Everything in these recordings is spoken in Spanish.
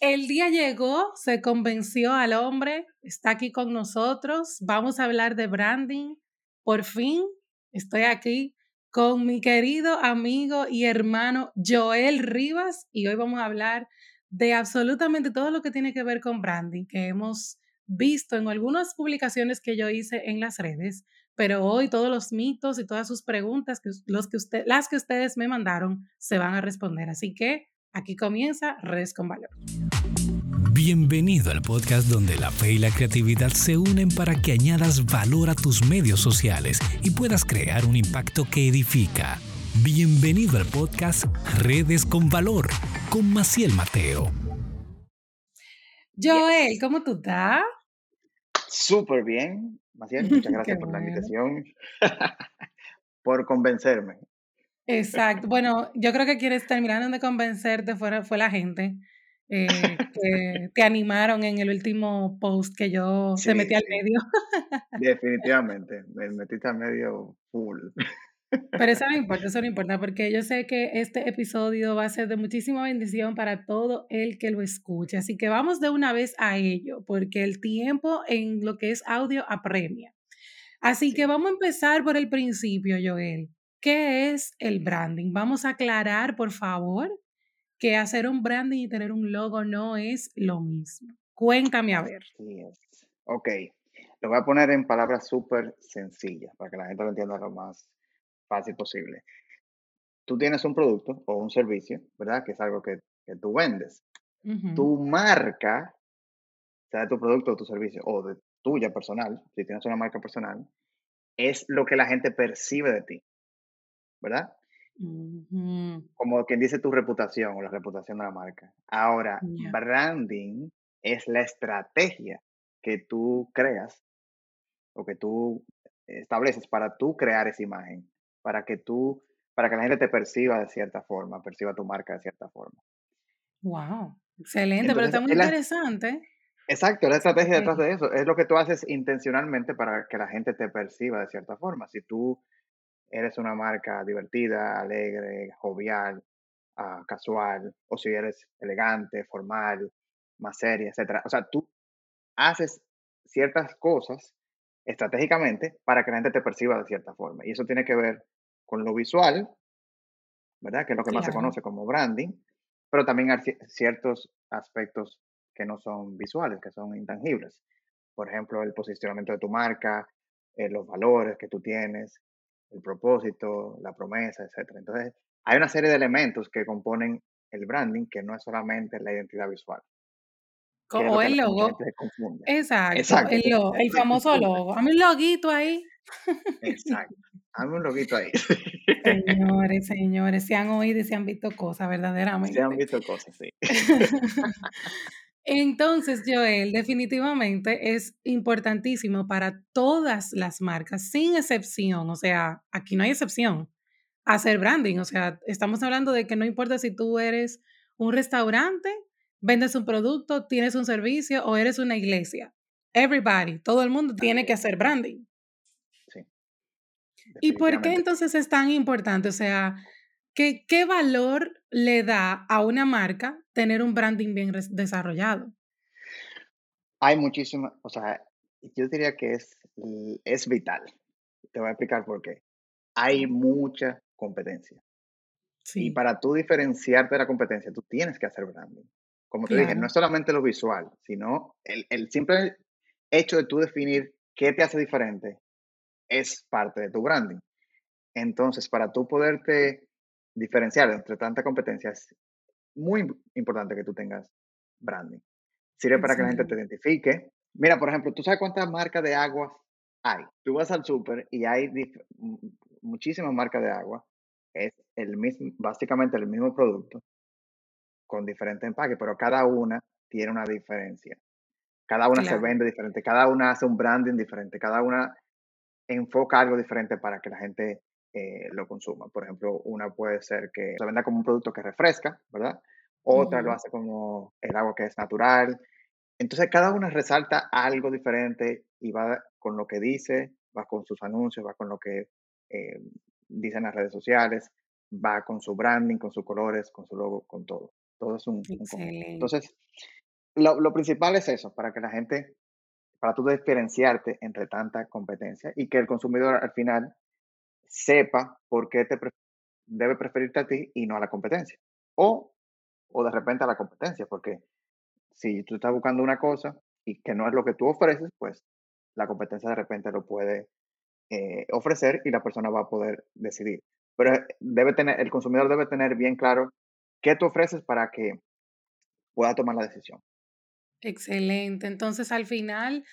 El día llegó, se convenció al hombre, está aquí con nosotros. Vamos a hablar de branding. Por fin estoy aquí con mi querido amigo y hermano Joel Rivas y hoy vamos a hablar de absolutamente todo lo que tiene que ver con branding que hemos visto en algunas publicaciones que yo hice en las redes, pero hoy todos los mitos y todas sus preguntas, los que usted, las que ustedes me mandaron, se van a responder. Así que Aquí comienza Redes con Valor. Bienvenido al podcast donde la fe y la creatividad se unen para que añadas valor a tus medios sociales y puedas crear un impacto que edifica. Bienvenido al podcast Redes con Valor con Maciel Mateo. Joel, ¿cómo tú estás? Súper bien. Maciel, muchas gracias por la invitación, por convencerme. Exacto. Bueno, yo creo que quienes terminaron de convencerte fue, fue la gente eh, que te animaron en el último post que yo te metí al medio. Definitivamente, me metiste al medio full. Pero eso no importa, eso no importa, porque yo sé que este episodio va a ser de muchísima bendición para todo el que lo escuche. Así que vamos de una vez a ello, porque el tiempo en lo que es audio apremia. Así que vamos a empezar por el principio, Joel. ¿Qué es el branding? Vamos a aclarar, por favor, que hacer un branding y tener un logo no es lo mismo. Cuéntame a ver. Ok, lo voy a poner en palabras súper sencillas para que la gente lo entienda lo más fácil posible. Tú tienes un producto o un servicio, ¿verdad? Que es algo que, tú vendes. Tu marca, sea tu producto o tu servicio, o de tuya personal, si tienes una marca personal, es lo que la gente percibe de ti. ¿Verdad? Como quien dice tu reputación o la reputación de la marca. Ahora, branding es la estrategia que tú creas o que tú estableces para tú crear esa imagen, para que tú, para que la gente te perciba de cierta forma, perciba tu marca de cierta forma. Wow, excelente, pero está muy interesante. Exacto, la estrategia detrás de eso es lo que tú haces intencionalmente para que la gente te perciba de cierta forma. Si tú eres una marca divertida, alegre, jovial, ah, casual, o si eres elegante, formal, más seria, etc. O sea, tú haces ciertas cosas estratégicamente para que la gente te perciba de cierta forma. Y eso tiene que ver con lo visual, ¿verdad? Que es lo que más se conoce como branding, pero también hay ciertos aspectos que no son visuales, que son intangibles. Por ejemplo, el posicionamiento de tu marca, eh, los valores que tú tienes, el propósito, la promesa, etc. Entonces, hay una serie de elementos que componen el branding que no es solamente la identidad visual. Como el logo. Exacto, El, el, famoso logo. Hazme un loguito ahí. Exacto. Hazme un loguito ahí. Señores, señores, se han oído y se han visto cosas, verdaderamente. Se han visto cosas, sí. Entonces, Joel, definitivamente es importantísimo para todas las marcas, sin excepción, o sea, aquí no hay excepción, hacer branding. O sea, estamos hablando de que no importa si tú eres un restaurante, vendes un producto, tienes un servicio o eres una iglesia. Everybody, todo el mundo tiene que hacer branding. Sí. ¿Y por qué entonces es tan importante? O sea, ¿qué, qué valor le da a una marca tener un branding bien desarrollado? Hay muchísimas, o sea, yo diría que es, es vital. Te voy a explicar por qué. Hay mucha competencia. Sí. Y para tú diferenciarte de la competencia, tú tienes que hacer branding. Como te dije, no es solamente lo visual, sino el, el simple hecho de tú definir qué te hace diferente es parte de tu branding. Entonces, para tú poderte diferenciar entre tanta competencia, es muy importante que tú tengas branding. Sirve para que la gente te identifique. Mira, por ejemplo, ¿tú sabes cuántas marcas de agua hay? Tú vas al súper y hay muchísimas marcas de agua. Es el mismo, básicamente el mismo producto con diferentes empaques, pero cada una tiene una diferencia. Cada una se vende diferente, cada una hace un branding diferente, cada una enfoca algo diferente para que la gente eh, lo consuma. Por ejemplo, una puede ser que se venda como un producto que refresca, ¿verdad? Otra lo hace como el agua que es natural. Entonces, cada una resalta algo diferente y va con lo que dice, va con sus anuncios, va con lo que eh, dicen las redes sociales, va con su branding, con sus colores, con su logo, con todo. Todo es un, Entonces, lo, lo, principal es eso, para que la gente, para tú diferenciarte entre tanta competencia y que el consumidor al final sepa por qué te debe preferirte a ti y no a la competencia. O, o de repente a la competencia, porque si tú estás buscando una cosa y que no es lo que tú ofreces, pues la competencia de repente lo puede eh, ofrecer y la persona va a poder decidir. Pero eh, debe tener, el consumidor debe tener bien claro qué tú ofreces para que pueda tomar la decisión. Excelente. Entonces, al final,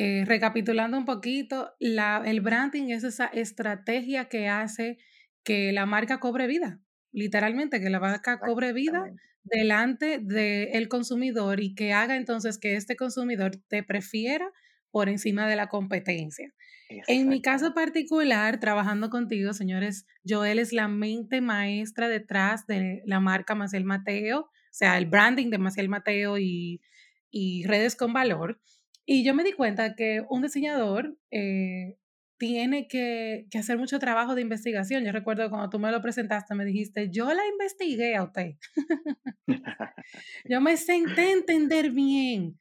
eh, recapitulando un poquito, la, el branding es esa estrategia que hace que la marca cobre vida, literalmente, que la marca cobre vida delante del consumidor y que haga entonces que este consumidor te prefiera por encima de la competencia. En mi caso particular, trabajando contigo, señores, Joel es la mente maestra detrás de la marca Maciel Mateo, o sea, el branding de Maciel Mateo y, redes con valor. Y yo me di cuenta que un diseñador eh, tiene que, que, hacer mucho trabajo de investigación. Yo recuerdo cuando tú me lo presentaste, me dijiste, yo la investigué a usted. yo me senté a entender bien.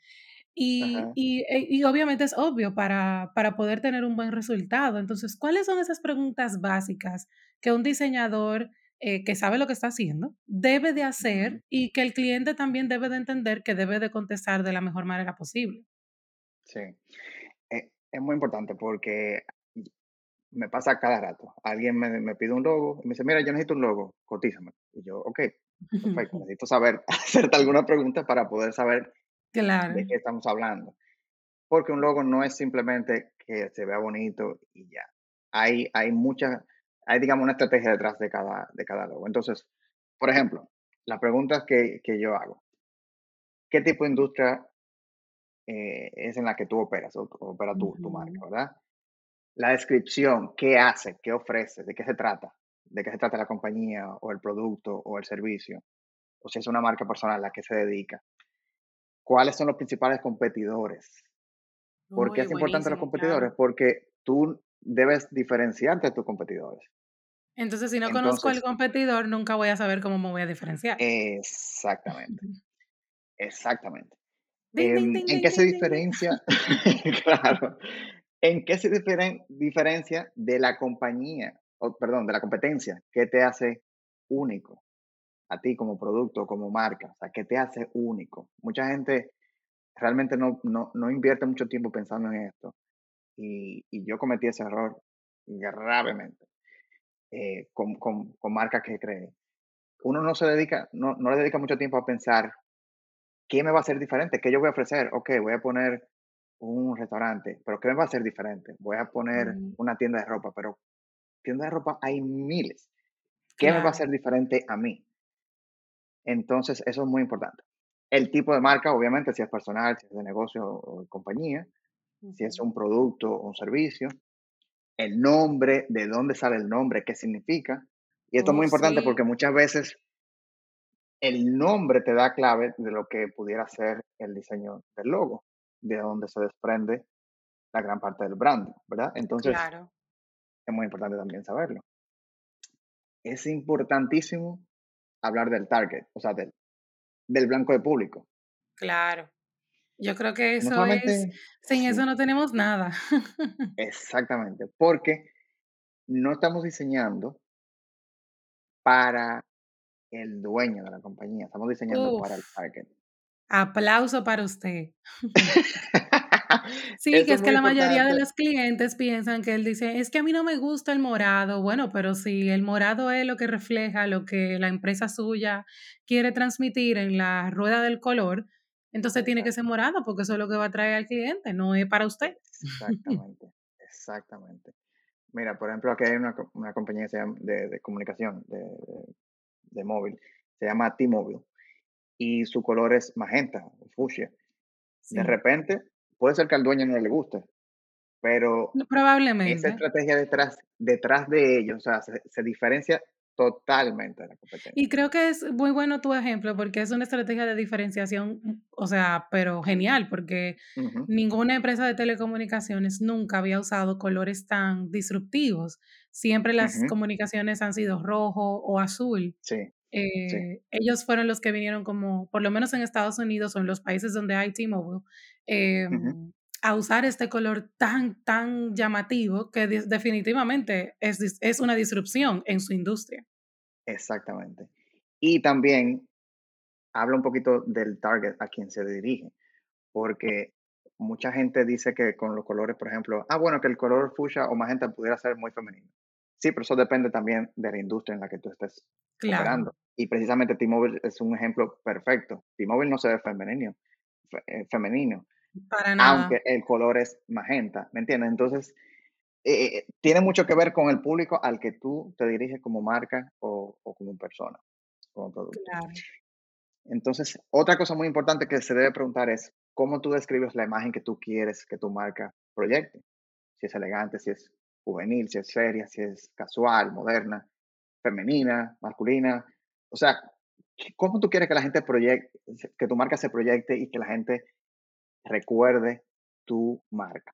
Y, y, eh, y, obviamente es obvio para, para poder tener un buen resultado. Entonces, ¿cuáles son esas preguntas básicas que un diseñador eh, que sabe lo que está haciendo debe de hacer y que el cliente también debe de entender que debe de contestar de la mejor manera posible? Sí, eh, es muy importante porque me pasa cada rato. Alguien me, me, pide un logo y me dice, mira, yo necesito un logo, cotízame. Y yo, ok, perfecto, necesito saber, hacerte alguna pregunta para poder saber de qué estamos hablando. Porque un logo no es simplemente que se vea bonito y ya. Hay, hay mucha, hay digamos una estrategia detrás de cada, de cada logo. Entonces, por ejemplo, las preguntas que, que yo hago. ¿Qué tipo de industria eh, es en la que tú operas o, opera tu, tu marca, verdad? La descripción, qué hace, qué ofrece, de qué se trata, de qué se trata la compañía o el producto o el servicio, o si es una marca personal a la que se dedica cuáles son los principales competidores. ¿Por qué es importante los competidores? Porque tú debes diferenciarte de tus competidores. Entonces, si no conozco al competidor, nunca voy a saber cómo me voy a diferenciar. Exactamente. Exactamente. ¿En qué se diferencia? claro. ¿En qué se diferencia de la compañía, o, perdón, de la competencia? ¿Qué te hace único? a ti como producto, como marca? O sea, ¿qué te hace único? Mucha gente realmente no, no, no invierte mucho tiempo pensando en esto. Y, y yo cometí ese error gravemente eh, con, con, con, marcas que cree. Uno no se dedica, no, no le dedica mucho tiempo a pensar qué me va a hacer diferente, qué yo voy a ofrecer. Ok, voy a poner un restaurante, pero ¿qué me va a hacer diferente? Voy a poner una tienda de ropa, pero tienda de ropa hay miles. ¿Qué me va a hacer diferente a mí? Entonces, eso es muy importante. El tipo de marca, obviamente, si es personal, si es de negocio o de compañía, si es un producto o un servicio, el nombre, de dónde sale el nombre, qué significa. Y esto es muy oh, importante porque muchas veces el nombre te da clave de lo que pudiera ser el diseño del logo, de donde se desprende la gran parte del brand, ¿verdad? Entonces, es muy importante también saberlo. Es importantísimo hablar del target, o sea, del, del blanco de público. Claro. Yo creo que eso es, sin eso no tenemos nada. Exactamente, porque no estamos diseñando para el dueño de la compañía, estamos diseñando para el target. Aplauso para usted. Sí, que es que la mayoría de los clientes piensan que él dice, es que a mí no me gusta el morado. Bueno, pero si el morado es lo que refleja lo que la empresa suya quiere transmitir en la rueda del color, entonces tiene que ser morado porque eso es lo que va a traer al cliente, no es para usted. Exactamente, exactamente. Mira, por ejemplo, aquí hay una, compañía de, comunicación, de, móvil, se llama T-Mobile, y su color es magenta, fucsia. De repente, puede ser que al dueño no le guste, pero probablemente. esa estrategia detrás, detrás de ellos, o sea, se, diferencia totalmente de la competencia. Y creo que es muy bueno tu ejemplo porque es una estrategia de diferenciación, o sea, pero genial, porque ninguna empresa de telecomunicaciones nunca había usado colores tan disruptivos. Siempre las comunicaciones han sido rojo o azul. Sí. Eh, ellos fueron los que vinieron como, por lo menos en Estados Unidos o en los países donde hay T-Mobile, em, a usar este color tan, tan llamativo que definitivamente es, es una disrupción en su industria. Exactamente. Y también habla un poquito del target a quien se dirige, porque mucha gente dice que con los colores, por ejemplo, ah, bueno, que el color fuchsia o magenta pudiera ser muy femenino. Sí, pero eso depende también de la industria en la que tú estés claro. Y precisamente T-Mobile es un ejemplo perfecto. T-Mobile no se ve femenino, eh, femenino. Para nada. Aunque el color es magenta, ¿me entiendes? Entonces, eh, eh, tiene mucho que ver con el público al que tú te diriges como marca o, o como persona, como producto. Claro. Entonces, otra cosa muy importante que se debe preguntar es cómo tú describes la imagen que tú quieres que tu marca proyecte. Si es elegante, si es juvenil, si es seria, si es casual, moderna, femenina, masculina. O sea, ¿cómo tú quieres que la gente proyecte, que tu marca se proyecte y que la gente recuerde tu marca?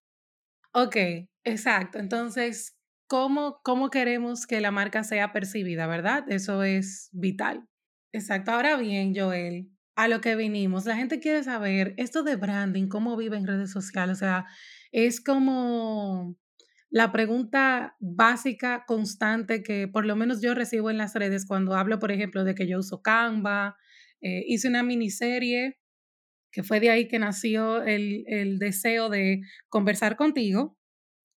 Ok, exacto. Entonces, ¿cómo, cómo queremos que la marca sea percibida, verdad? Eso es vital. Exacto. Ahora bien, Joel, a lo que vinimos, la gente quiere saber esto de branding, cómo vive en redes sociales. O sea, es como la pregunta básica, constante, que por lo menos yo recibo en las redes cuando hablo, por ejemplo, de que yo uso Canva, eh, hice una miniserie, que fue de ahí que nació el, el deseo de conversar contigo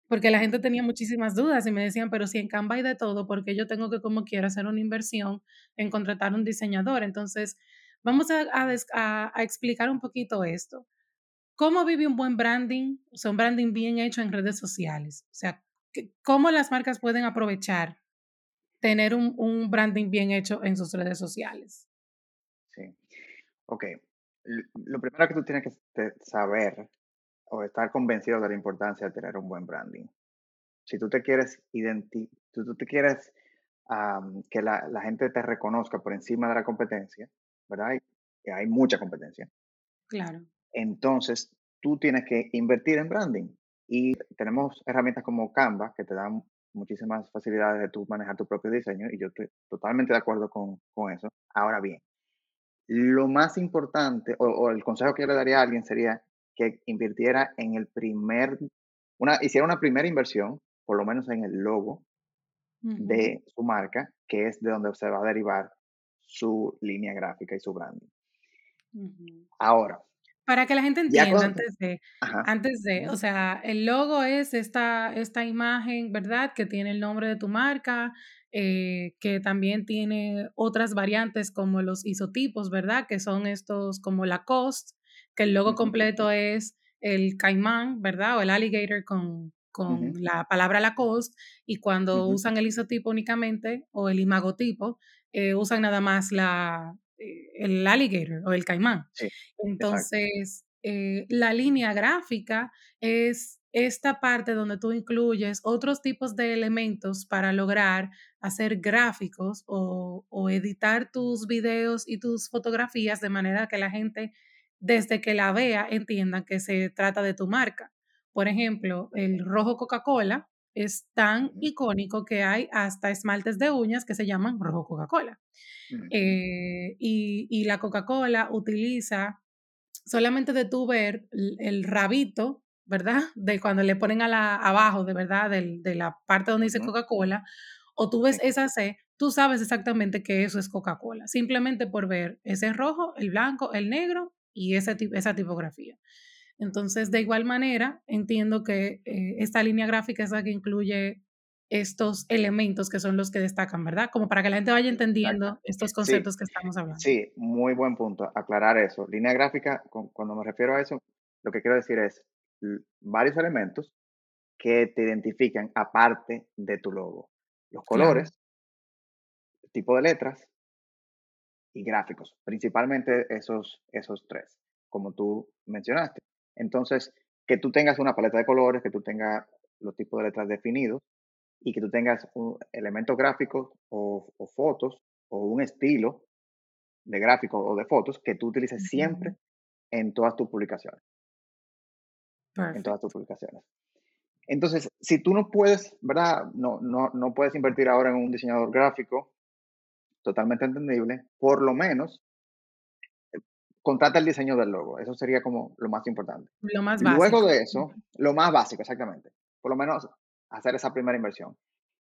porque la gente tenía muchísimas dudas y me decían, pero si en Canva hay de todo, porque yo tengo que como quiera hacer una inversión en contratar un diseñador? Entonces, vamos a, explicar un poquito esto. ¿Cómo vive un buen branding? O sea, un branding bien hecho en redes sociales. O sea, ¿cómo las marcas pueden aprovechar tener un, un branding bien hecho en sus redes sociales? Sí. Ok. Lo primero que tú tienes que saber o estar convencido de la importancia de tener un buen branding. Si tú te quieres identi tú te quieres que la, la, gente te reconozca por encima de la competencia, ¿verdad? Y hay mucha competencia. Claro. Entonces, tú tienes que invertir en branding. Y tenemos herramientas como Canva que te dan muchísimas facilidades de tú manejar tu propio diseño y yo estoy totalmente de acuerdo con, con eso. Ahora bien, lo más importante o, o, el consejo que yo le daría a alguien sería que invirtiera en el primer, una, hiciera una primera inversión, por lo menos en el logo de su marca, que es de donde se va a derivar su línea gráfica y su branding. Ahora. Para que la gente entienda antes de, antes de, o sea, el logo es esta, esta imagen, ¿verdad? Que tiene el nombre de tu marca, eh, que también tiene otras variantes como los isotipos, ¿verdad? Que son estos como la cost, que el logo completo es el caimán, ¿verdad? O el alligator con, con la palabra Lacoste, y cuando usan el isotipo únicamente o el imagotipo, eh, usan nada más la, el alligator o el caimán. Entonces, eh, la línea gráfica es esta parte donde tú incluyes otros tipos de elementos para lograr hacer gráficos o, o editar tus videos y tus fotografías de manera que la gente desde que la vea entiendan que se trata de tu marca. Por ejemplo, el rojo Coca-Cola es tan icónico que hay hasta esmaltes de uñas que se llaman rojo Coca-Cola. Eh, y, la Coca-Cola utiliza solamente de tu ver el, rabito, ¿verdad? De cuando le ponen a la, abajo, de verdad, de la parte donde dice Coca-Cola, o tú ves esa C, tú sabes exactamente que eso es Coca-Cola, simplemente por ver ese rojo, el blanco, el negro y esa, esa tipografía. Entonces, de igual manera, entiendo que eh, esta línea gráfica es la que incluye estos elementos que son los que destacan, ¿verdad? Como para que la gente vaya entendiendo estos conceptos que estamos hablando. Sí, muy buen punto, aclarar eso. Línea gráfica, cuando me refiero a eso, lo que quiero decir es varios elementos que te identifican aparte de tu logo. Los colores, tipo de letras, y gráficos, principalmente esos, esos tres, como tú mencionaste. Entonces, que tú tengas una paleta de colores, que tú tengas los tipos de letras definidos y que tú tengas un elemento gráfico o, fotos o un estilo de gráfico o de fotos que tú utilices siempre en todas tus publicaciones. En todas tus publicaciones. Entonces, si tú no puedes, ¿verdad? No, no, no puedes invertir ahora en un diseñador gráfico totalmente entendible, por lo menos contrata el diseño del logo. Eso sería como lo más importante. Lo más básico. Luego de eso, lo más básico, exactamente. Por lo menos hacer esa primera inversión.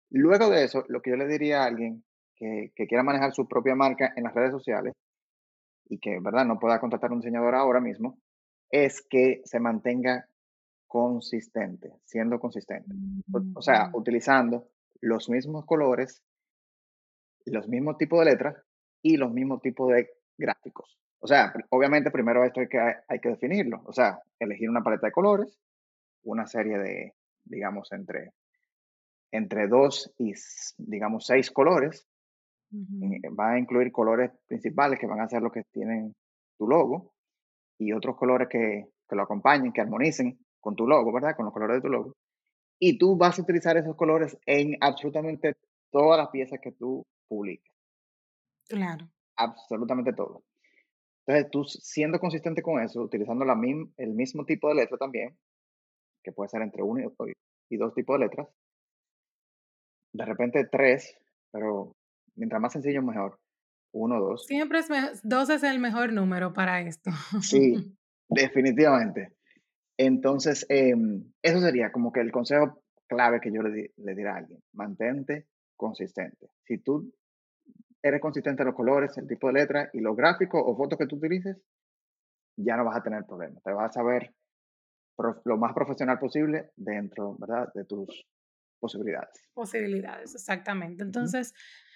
Luego de eso, lo que yo le diría a alguien que, que quiera manejar su propia marca en las redes sociales y que, ¿verdad?, no pueda contratar un diseñador ahora mismo, es que se mantenga consistente, siendo consistente. O, sea, mm. utilizando los mismos colores, los mismos tipos de letras y los mismos tipos de gráficos. O sea, obviamente primero esto hay que, hay que definirlo. O sea, elegir una paleta de colores, una serie de, digamos, entre, entre dos y, digamos, seis colores. Va a incluir colores principales que van a ser los que tienen tu logo y otros colores que, que lo acompañen, que armonicen con tu logo, ¿verdad? Con los colores de tu logo. Y tú vas a utilizar esos colores en absolutamente todas las piezas que tú publiques. Claro. Absolutamente todo. Entonces, tú siendo consistente con eso, utilizando la el mismo tipo de letra también, que puede ser entre uno y dos tipos de letras, de repente tres, pero mientras más sencillo, mejor. Uno, dos. Siempre es dos es el mejor número para esto. Sí, definitivamente. Entonces, em, eso sería como que el consejo clave que yo le, le diría a alguien. Mantente consistente. Si tú eres consistente en los colores, el tipo de letra y los gráficos o fotos que tú utilices, ya no vas a tener problemas. Te vas a ver lo más profesional posible dentro, ¿verdad? De tus posibilidades. Posibilidades, exactamente. Entonces,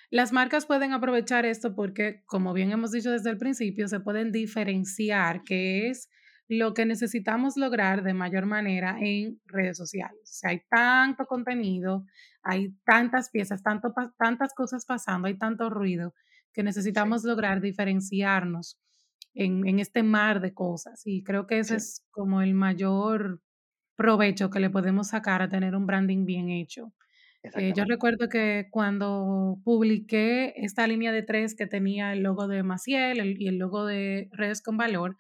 las marcas pueden aprovechar esto porque, como bien hemos dicho desde el principio, se pueden diferenciar, que es lo que necesitamos lograr de mayor manera en redes sociales. O sea, hay tanto contenido, hay tantas piezas, tanto, tantas cosas pasando, hay tanto ruido que necesitamos lograr diferenciarnos en, en, este mar de cosas. Y creo que ese es como el mayor provecho que le podemos sacar a tener un branding bien hecho. Eh, yo recuerdo que cuando publiqué esta línea de tres que tenía el logo de Maciel y el logo de Redes con Valor,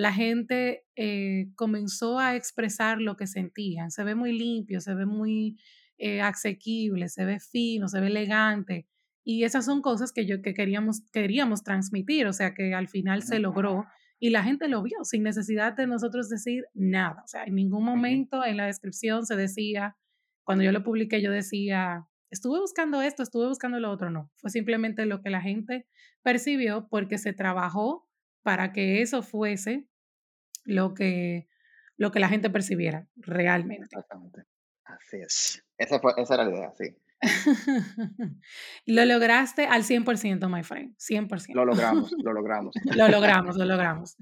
la gente eh, comenzó a expresar lo que sentían. Se ve muy limpio, se ve muy eh, asequible, se ve fino, se ve elegante. Y esas son cosas que yo que queríamos, queríamos transmitir, o sea que al final se logró y la gente lo vio sin necesidad de nosotros decir nada. O sea, en ningún momento en la descripción se decía, cuando yo lo publiqué, yo decía, estuve buscando esto, estuve buscando lo otro, no. Fue simplemente lo que la gente percibió porque se trabajó para que eso fuese lo que, lo que la gente percibiera realmente. Exactamente. Así es. Esa, fue, esa era la idea, sí. lo lograste al 100%, my friend. 100%. Lo logramos, lo logramos. lo logramos, lo logramos.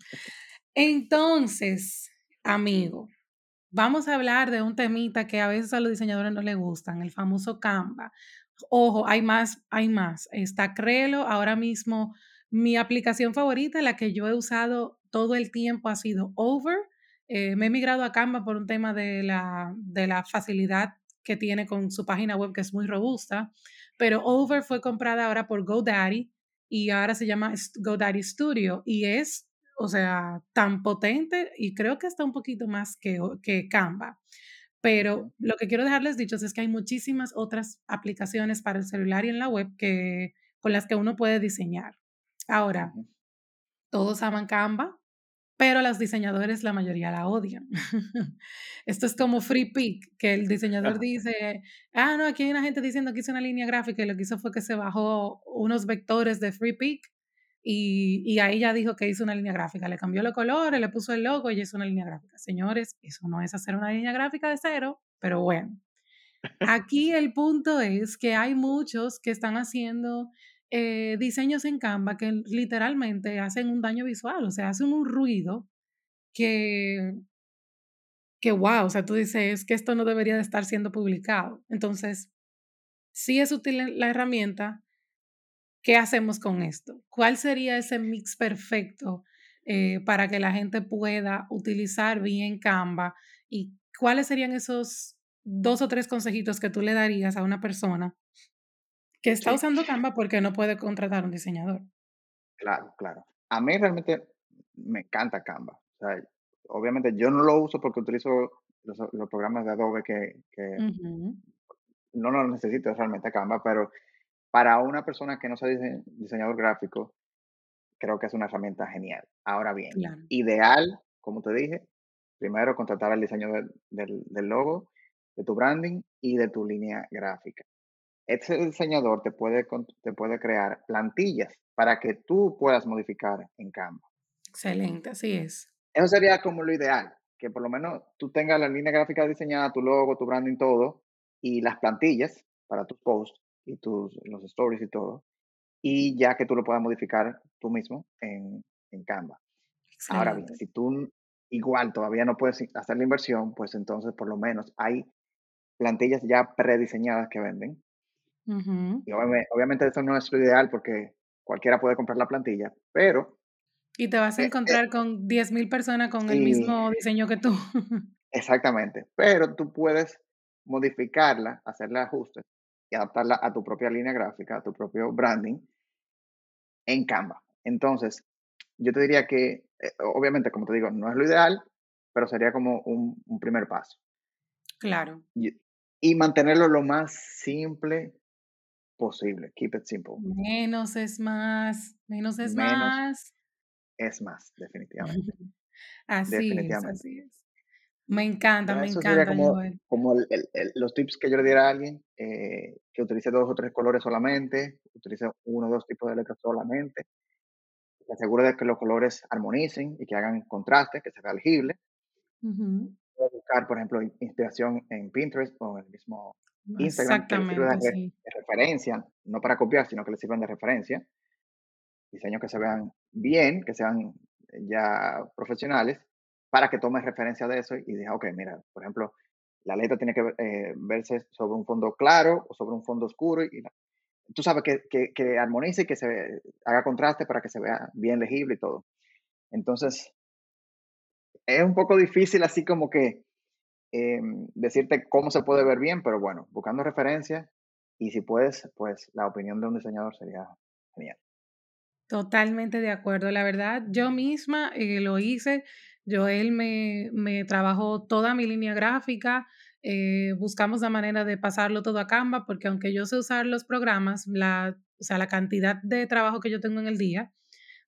Entonces, amigo, vamos a hablar de un temita que a veces a los diseñadores no les gustan, el famoso Canva. Ojo, hay más, hay más. Está Crelo, ahora mismo mi aplicación favorita, la que yo he usado todo el tiempo, ha sido Over. Eh, me he migrado a Canva por un tema de la, de la facilidad que tiene con su página web, que es muy robusta. Pero Over fue comprada ahora por GoDaddy y ahora se llama GoDaddy Studio y es, o sea, tan potente y creo que está un poquito más que, que Canva. Pero lo que quiero dejarles dichos es que hay muchísimas otras aplicaciones para el celular y en la web que, con las que uno puede diseñar. Ahora, todos aman Canva, pero los diseñadores la mayoría la odian. Esto es como Free Pick, que el diseñador dice, ah, no, aquí hay una gente diciendo que hizo una línea gráfica y lo que hizo fue que se bajó unos vectores de Free Pick y, y ahí ya dijo que hizo una línea gráfica, le cambió los colores, le puso el logo y hizo una línea gráfica. Señores, eso no es hacer una línea gráfica de cero, pero bueno. Aquí el punto es que hay muchos que están haciendo eh, diseños en Canva que literalmente hacen un daño visual, o sea, hacen un ruido que, que wow, o sea, tú dices que esto no debería de estar siendo publicado. Entonces, si es útil la herramienta, ¿qué hacemos con esto? ¿Cuál sería ese mix perfecto eh, para que la gente pueda utilizar bien Canva? ¿Y cuáles serían esos dos o tres consejitos que tú le darías a una persona que está usando Canva porque no puede contratar un diseñador. Claro, claro. A mí realmente me encanta Canva. O sea, obviamente yo no lo uso porque utilizo los, programas de Adobe que, no lo necesito realmente Canva, pero para una persona que no sea diseñador gráfico, creo que es una herramienta genial. Ahora bien, ideal, como te dije, primero contratar el diseño del, logo, de tu branding y de tu línea gráfica. Este diseñador te puede, te puede crear plantillas para que tú puedas modificar en Canva. Excelente, así es. Eso sería como lo ideal, que por lo menos tú tengas la línea gráfica diseñada, tu logo, tu branding, todo, y las plantillas para tus posts y tus, los stories y todo, y ya que tú lo puedas modificar tú mismo en, en Canva. Ahora bien, si tú igual todavía no puedes hacer la inversión, pues entonces por lo menos hay plantillas ya prediseñadas que venden. Y obviamente, eso no es lo ideal porque cualquiera puede comprar la plantilla, pero... Y te vas a eh, eh encontrar con 10.000 personas con el mismo diseño que tú. exactamente, pero tú puedes modificarla, hacerle ajustes y adaptarla a tu propia línea gráfica, a tu propio branding en Canva. Entonces, yo te diría que, eh, obviamente, como te digo, no es lo ideal, pero sería como un, primer paso. Claro. Y, mantenerlo lo más simple posible. Keep it simple. Menos es más. Menos es más. Es más, definitivamente. así es, así es. Me encanta, me encanta. Como, como los tips que yo le diera a alguien, eh, que utilice dos o tres colores solamente, utilice uno o dos tipos de letras solamente, se asegure de que los colores armonicen y que hagan contraste, que sea legible. buscar, por ejemplo, inspiración en Pinterest o en el mismo Instagram, que les de, referencia, no para copiar, sino que les sirvan de referencia. Diseños que se vean bien, que sean ya profesionales, para que tomes referencia de eso y digas, ok, mira, por ejemplo, la letra tiene que eh, verse sobre un fondo claro o sobre un fondo oscuro y tú sabes que, que, que, armonice y que se haga contraste para que se vea bien legible y todo. Entonces, es un poco difícil así como que em, decirte cómo se puede ver bien, pero bueno, buscando referencias y si puedes, pues la opinión de un diseñador sería genial. Totalmente de acuerdo. La verdad, yo misma eh, lo hice. Joel me, me trabajó toda mi línea gráfica. Eh, buscamos la manera de pasarlo todo a Canva, porque aunque yo sé usar los programas, la, o sea, la cantidad de trabajo que yo tengo en el día,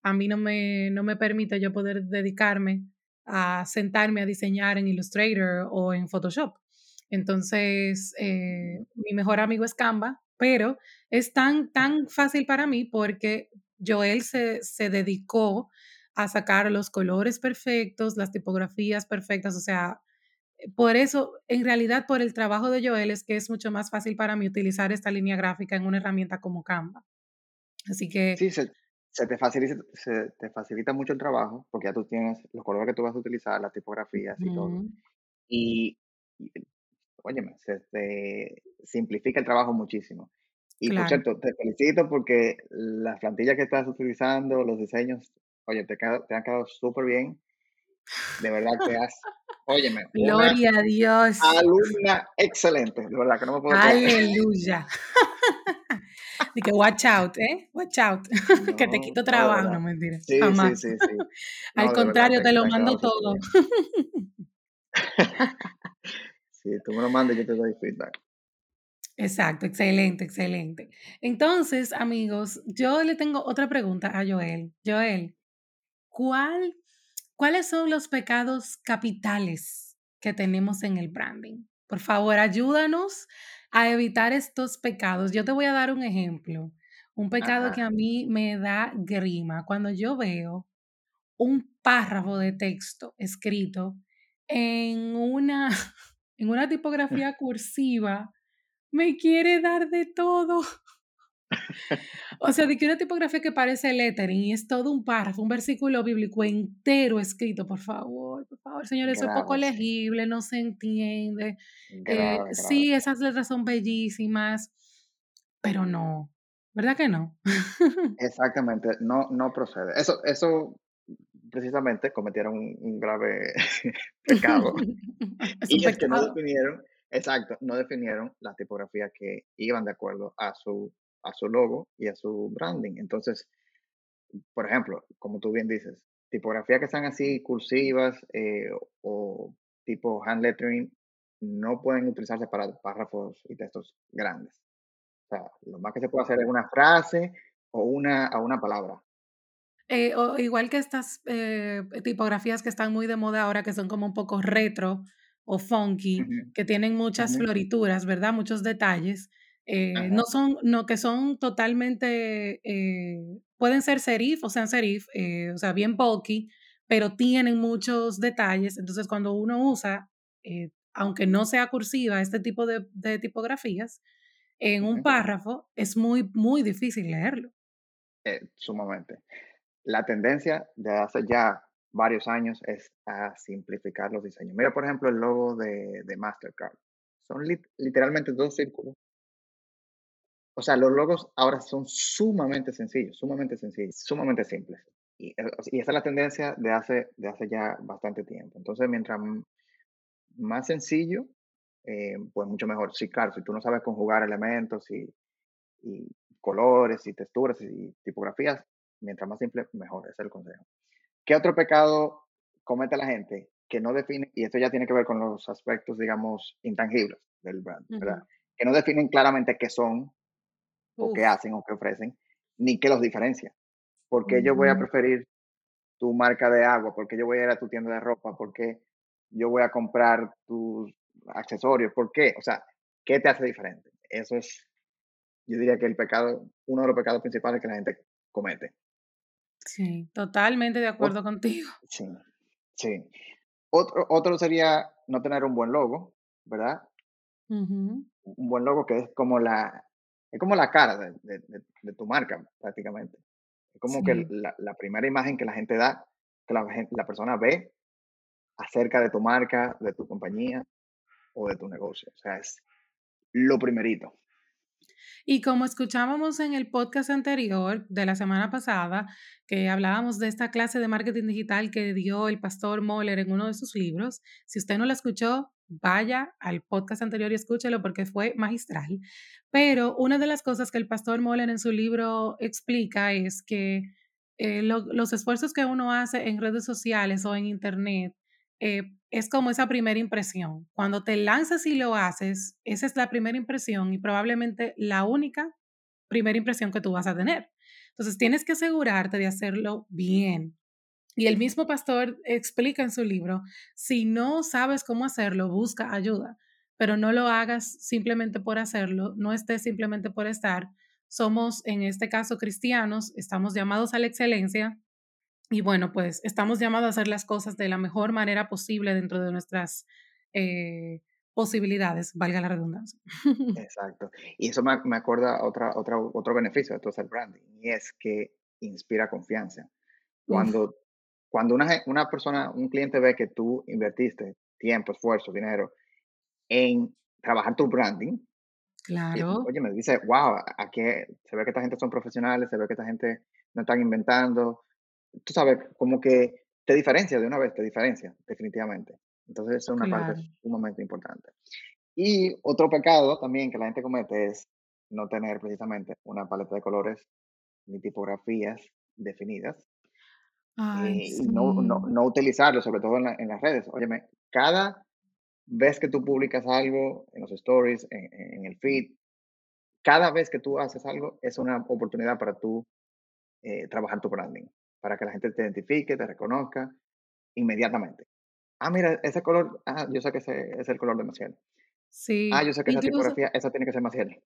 a mí no me, no me permite yo poder dedicarme a sentarme a diseñar en Illustrator o en Photoshop. Entonces, eh, mi mejor amigo es Canva, pero es tan, tan fácil para mí porque Joel se, se dedicó a sacar los colores perfectos, las tipografías perfectas, o sea, por eso, en realidad, por el trabajo de Joel es que es mucho más fácil para mí utilizar esta línea gráfica en una herramienta como Canva. Así que... Sí, se, te, facilita, se te facilita mucho el trabajo porque ya tú tienes los colores que tú vas a utilizar, las tipografías y todo. Y, óyeme, se te simplifica el trabajo muchísimo. Y por cierto, te felicito porque las plantillas que estás utilizando, los diseños, oye, te, te han quedado súper bien. De verdad que has Óyeme. Gloria a Dios. Alumna excelente, de verdad que no me puedo Aleluya. Y que watch out, ¿eh? Watch out. que te quito trabajo, no, mentira. Sí, sí, sí, sí. Al contrario, te lo mando todo. sí, tú me lo mandas y yo te doy feedback. Exacto, excelente, excelente. Entonces, amigos, yo le tengo otra pregunta a Joel. Joel, ¿cuál ¿Cuáles son los pecados capitales que tenemos en el branding? Por favor, ayúdanos a evitar estos pecados. Yo te voy a dar un ejemplo. Un pecado que a mí me da grima. Cuando yo veo un párrafo de texto escrito en una, en una tipografía cursiva, me quiere dar de todo. O sea, de que una tipografía que parece lettering y es todo un párrafo, un versículo bíblico entero escrito, por favor, por favor, señores, eso es poco legible, no se entiende. Eh, sí, esas letras son bellísimas, pero no, ¿verdad que no? Exactamente, no, no procede. Eso, eso precisamente cometieron un, grave pecado. y es que no definieron, exacto, no definieron la tipografía que iban de acuerdo a su a su logo y a su branding. Entonces, por ejemplo, como tú bien dices, tipografía que sean así cursivas eh, o tipo hand lettering no pueden utilizarse para párrafos y textos grandes. O sea, lo más que se puede hacer es una frase o una, una palabra. Eh, o igual que estas eh, tipografías que están muy de moda ahora, que son como un poco retro o funky, que tienen muchas florituras, ¿verdad? Muchos detalles. Eh, no son, no, que son totalmente, pueden ser serif o sean serif, o sea, bien bulky, pero tienen muchos detalles. Entonces, cuando uno usa, aunque no sea cursiva, este tipo de, de tipografías, en un párrafo es muy, muy difícil leerlo. sumamente. La tendencia de hace ya varios años es a simplificar los diseños. Mira, por ejemplo, el logo de, de Mastercard. Son literalmente dos círculos. O sea, los logos ahora son sumamente sencillos, sumamente sencillos, sumamente simples. Y, y, esa es la tendencia de hace, de hace ya bastante tiempo. Entonces, mientras más sencillo, eh, pues mucho mejor. Sí, claro, si tú no sabes conjugar elementos y, y colores y texturas y tipografías, mientras más simple, mejor, ese es el consejo. ¿Qué otro pecado comete la gente que no define, y esto ya tiene que ver con los aspectos, digamos, intangibles del brand, ¿verdad? Que no definen claramente qué son, o qué hacen, o qué ofrecen, ni qué los diferencia. ¿Por qué yo voy a preferir tu marca de agua? ¿Por qué yo voy a ir a tu tienda de ropa? ¿Por qué yo voy a comprar tus accesorios? ¿Por qué? O sea, ¿qué te hace diferente? Eso es, yo diría que el pecado, uno de los pecados principales que la gente comete. Sí, totalmente de acuerdo contigo. Sí, sí. Otro, otro sería no tener un buen logo, ¿verdad? Un buen logo que es como la, es como la cara de, de, tu marca, prácticamente. Es como que la, la, primera imagen que la gente da, que la, la persona ve acerca de tu marca, de tu compañía o de tu negocio. O sea, es lo primerito. Y como escuchábamos en el podcast anterior de la semana pasada, que hablábamos de esta clase de marketing digital que dio el pastor Moller en uno de sus libros, si usted no la escuchó, vaya al podcast anterior y escúchelo porque fue magistral. Pero una de las cosas que el pastor Moller en su libro explica es que eh, los esfuerzos que uno hace en redes sociales o en Internet eh, es como esa primera impresión. Cuando te lanzas y lo haces, esa es la primera impresión y probablemente la única primera impresión que tú vas a tener. Entonces tienes que asegurarte de hacerlo bien. Y el mismo pastor explica en su libro, si no sabes cómo hacerlo, busca ayuda, pero no lo hagas simplemente por hacerlo, no estés simplemente por estar. Somos, en este caso, cristianos, estamos llamados a la excelencia y bueno, pues estamos llamados a hacer las cosas de la mejor manera posible dentro de nuestras eh, posibilidades, valga la redundancia. Exacto. Y eso me, me acuerda otra, otra, otro beneficio de todo el branding, y es que inspira confianza. Cuando, cuando una, una persona, un cliente ve que tú invertiste tiempo, esfuerzo, dinero en trabajar tu branding, claro. oye, me dice, wow, aquí se ve que esta gente son profesionales, se ve que esta gente no están inventando, tú sabes, como que te diferencia de una vez, te diferencia, definitivamente. Entonces, eso es una parte sumamente importante. Y otro pecado también que la gente comete es no tener precisamente una paleta de colores ni tipografías definidas. Ay, y no, no, no, utilizarlo, sobre todo en, en, las redes. Óyeme, cada vez que tú publicas algo en los stories, en, en, el feed, cada vez que tú haces algo es una oportunidad para tú eh, trabajar tu branding para que la gente te identifique, te reconozca inmediatamente. Ah, mira, ese color, ah, yo sé que ese es el color de Maciel. Sí. Ah, yo sé que esa tipografía, esa tiene que ser Maciel.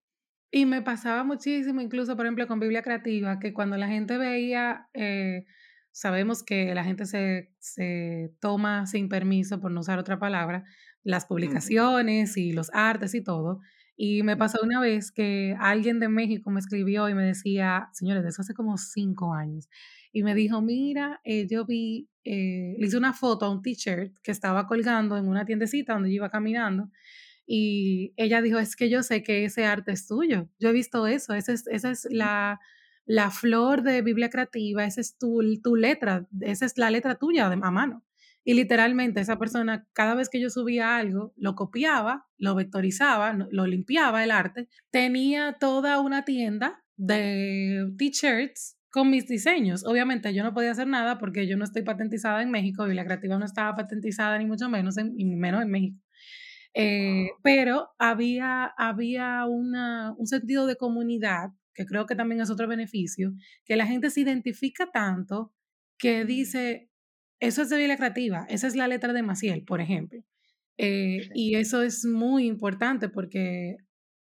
Y me pasaba muchísimo, incluso, por ejemplo, con Biblia Creativa, que cuando la gente veía, eh, sabemos que la gente se, se, toma sin permiso, por no usar otra palabra, las publicaciones y los artes y todo. Y me pasó una vez que alguien de México me escribió y me decía, señores, de eso hace como cinco años, y me dijo, mira, eh, yo vi, eh", le hice una foto a un t-shirt que estaba colgando en una tiendecita donde yo iba caminando, y ella dijo, es que yo sé que ese arte es tuyo, yo he visto eso, esa es, esa es la, la flor de Biblia Creativa, esa es tu, tu letra, esa es la letra tuya a mano. Y literalmente esa persona, cada vez que yo subía algo, lo copiaba, lo vectorizaba, lo limpiaba el arte. Tenía toda una tienda de t-shirts con mis diseños. Obviamente yo no podía hacer nada porque yo no estoy patentizada en México y la creativa no estaba patentizada ni mucho menos en, menos en México. Eh, pero había, había una, un sentido de comunidad, que creo que también es otro beneficio, que la gente se identifica tanto que dice, eso es de vida creativa, esa es la letra de Maciel, por ejemplo. Eh, y eso es muy importante porque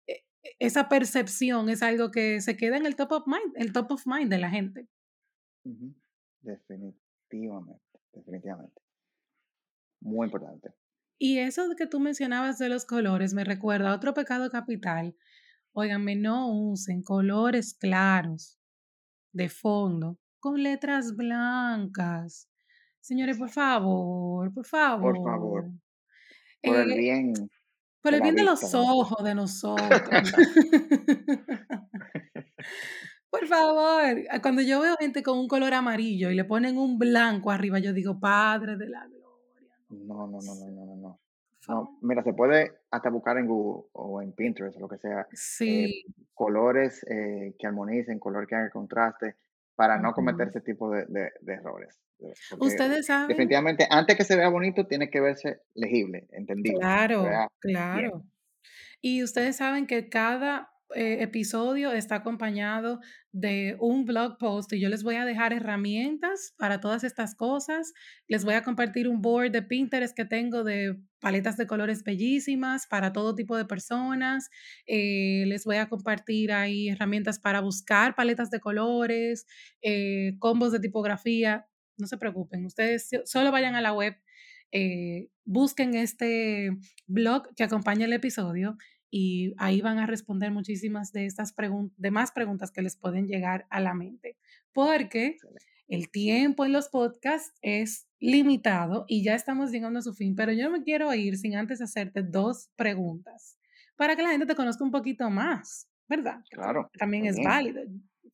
eh, esa percepción es algo que se queda en el top of mind, el top of mind de la gente. Definitivamente, definitivamente. Muy importante. Y eso que tú mencionabas de los colores me recuerda a otro pecado capital. Óiganme, no usen colores claros de fondo con letras blancas. Señores, por favor, por favor. Por favor. Por el eh, bien. Por el bien de los ojos de nosotros. por favor. Cuando yo veo gente con un color amarillo y le ponen un blanco arriba, yo digo, Padre de la gloria. No, no, no, no, no, no. No, mira, se puede hasta buscar en Google o en Pinterest o lo que sea. Eh, sí. colores eh, que armonicen, color que haga contraste, para no cometer ese tipo de, errores. Ustedes saben. Definitivamente, antes que se vea bonito, tiene que verse legible, entendido. Claro, claro. Y ustedes saben que cada eh, episodio está acompañado de un blog post y yo les voy a dejar herramientas para todas estas cosas. Les voy a compartir un board de Pinterest que tengo de paletas de colores bellísimas para todo tipo de personas. Eh, les voy a compartir ahí herramientas para buscar paletas de colores, eh, combos de tipografía. No se preocupen, ustedes solo vayan a la web, busquen este blog que acompaña el episodio y ahí van a responder muchísimas de estas preguntas, de más preguntas que les pueden llegar a la mente, porque el tiempo en los podcasts es limitado y ya estamos llegando a su fin, pero yo no me quiero ir sin antes hacerte dos preguntas para que la gente te conozca un poquito más, ¿verdad? Claro. También es válido.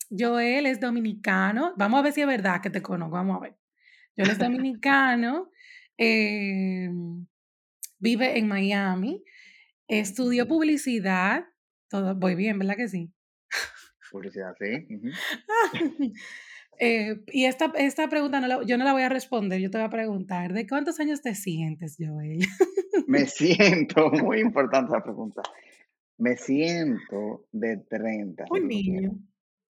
Joel es dominicano, vamos a ver si es verdad que te conozco, vamos a ver. Joel es dominicano, em, vive en Miami, Estudió publicidad. Todo, voy bien, ¿verdad que sí? Publicidad, sí. Eh, y esta, esta pregunta no yo no la voy a responder, yo te voy a preguntar, ¿de cuántos años te sientes, Joel? Me siento, muy importante la pregunta. Me siento de 30. Un niño.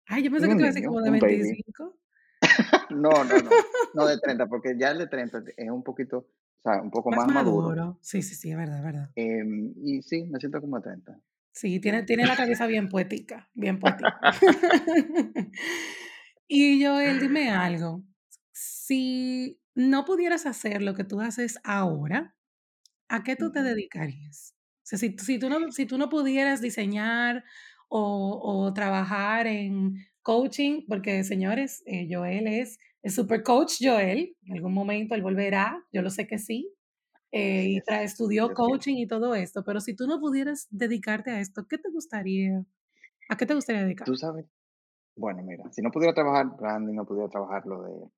Ay, yo pensé que te iba a decir como de 25. no, no, no, no de 30, porque ya el de 30 es un poquito sea, un poco más, maduro. Sí, sí, sí, es verdad, es verdad. Em, y sí, me siento como 30. Sí, tiene, tiene la cabeza bien poética, bien poética. y Joel, dime algo. Si no pudieras hacer lo que tú haces ahora, ¿a qué tú te dedicarías? O sea, si, si, tú, no, si tú no pudieras diseñar o, o trabajar en coaching, porque señores, eh, Joel es el super coach Joel, en algún momento él volverá, yo lo sé que sí, eh, y estudió coaching y todo esto, pero si tú no pudieras dedicarte a esto, ¿qué te gustaría? ¿A qué te gustaría dedicar? Tú sabes, bueno, mira, si no pudiera trabajar branding, no pudiera trabajar lo de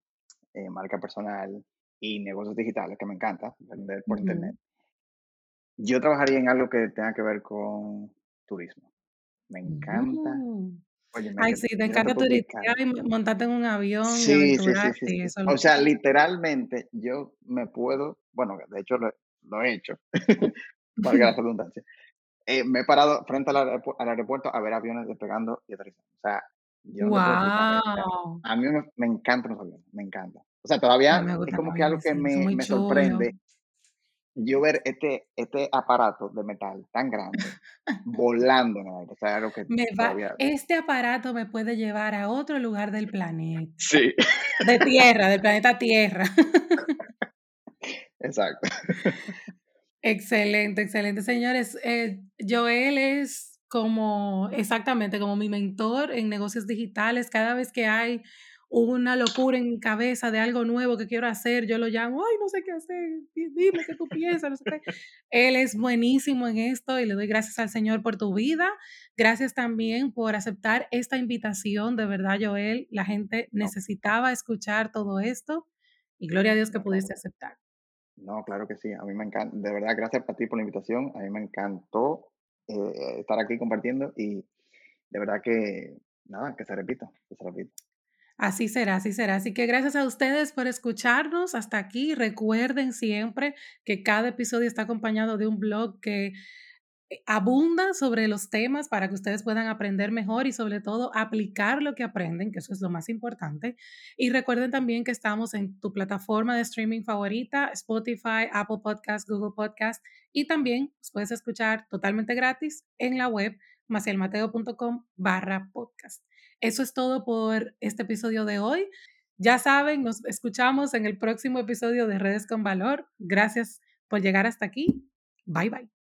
eh, marca personal y negocios digitales, que me encanta, vender por internet, yo trabajaría en algo que tenga que ver con turismo. Me encanta mm. Ay, sí, te encanta turistear y montarte en un avión y Sí, sí, sí, O sea, literalmente yo me puedo, bueno, de hecho lo, he hecho, valga la redundancia. Eh, me he parado frente al aeropuerto, a ver aviones despegando y aterrizando. O sea, yo A mí me, encantan los aviones, me encanta. O sea, todavía es como que algo que me, me sorprende yo ver este, este aparato de metal tan grande volando en O sea, algo que Este aparato me puede llevar a otro lugar del planeta. Sí. De Tierra, del planeta Tierra. Exacto. Excelente, excelente. Señores, eh, Joel es como, exactamente, como mi mentor en negocios digitales. Cada vez que hay una locura en mi cabeza de algo nuevo que quiero hacer, yo lo llamo, ay, no sé qué hacer, dime qué tú piensas, no sé qué. Él es buenísimo en esto y le doy gracias al Señor por tu vida. Gracias también por aceptar esta invitación, de verdad, Joel. La gente necesitaba escuchar todo esto y gloria a Dios que pudiste aceptar. No, claro que sí, a mí me encanta, de verdad, gracias a ti por la invitación, a mí me encantó eh, estar aquí compartiendo y de verdad que, nada, que se repita, que se repita. Así será, así será. Así que gracias a ustedes por escucharnos hasta aquí. Recuerden siempre que cada episodio está acompañado de un blog que eh, abunda sobre los temas para que ustedes puedan aprender mejor y sobre todo aplicar lo que aprenden, que eso es lo más importante. Y recuerden también que estamos en tu plataforma de streaming favorita, Spotify, Apple Podcast, Google Podcast y también puedes escuchar totalmente gratis en la web macielmateo.com barra podcast. Eso es todo por este episodio de hoy. Ya saben, nos escuchamos en el próximo episodio de Redes con Valor. Gracias por llegar hasta aquí. Bye bye.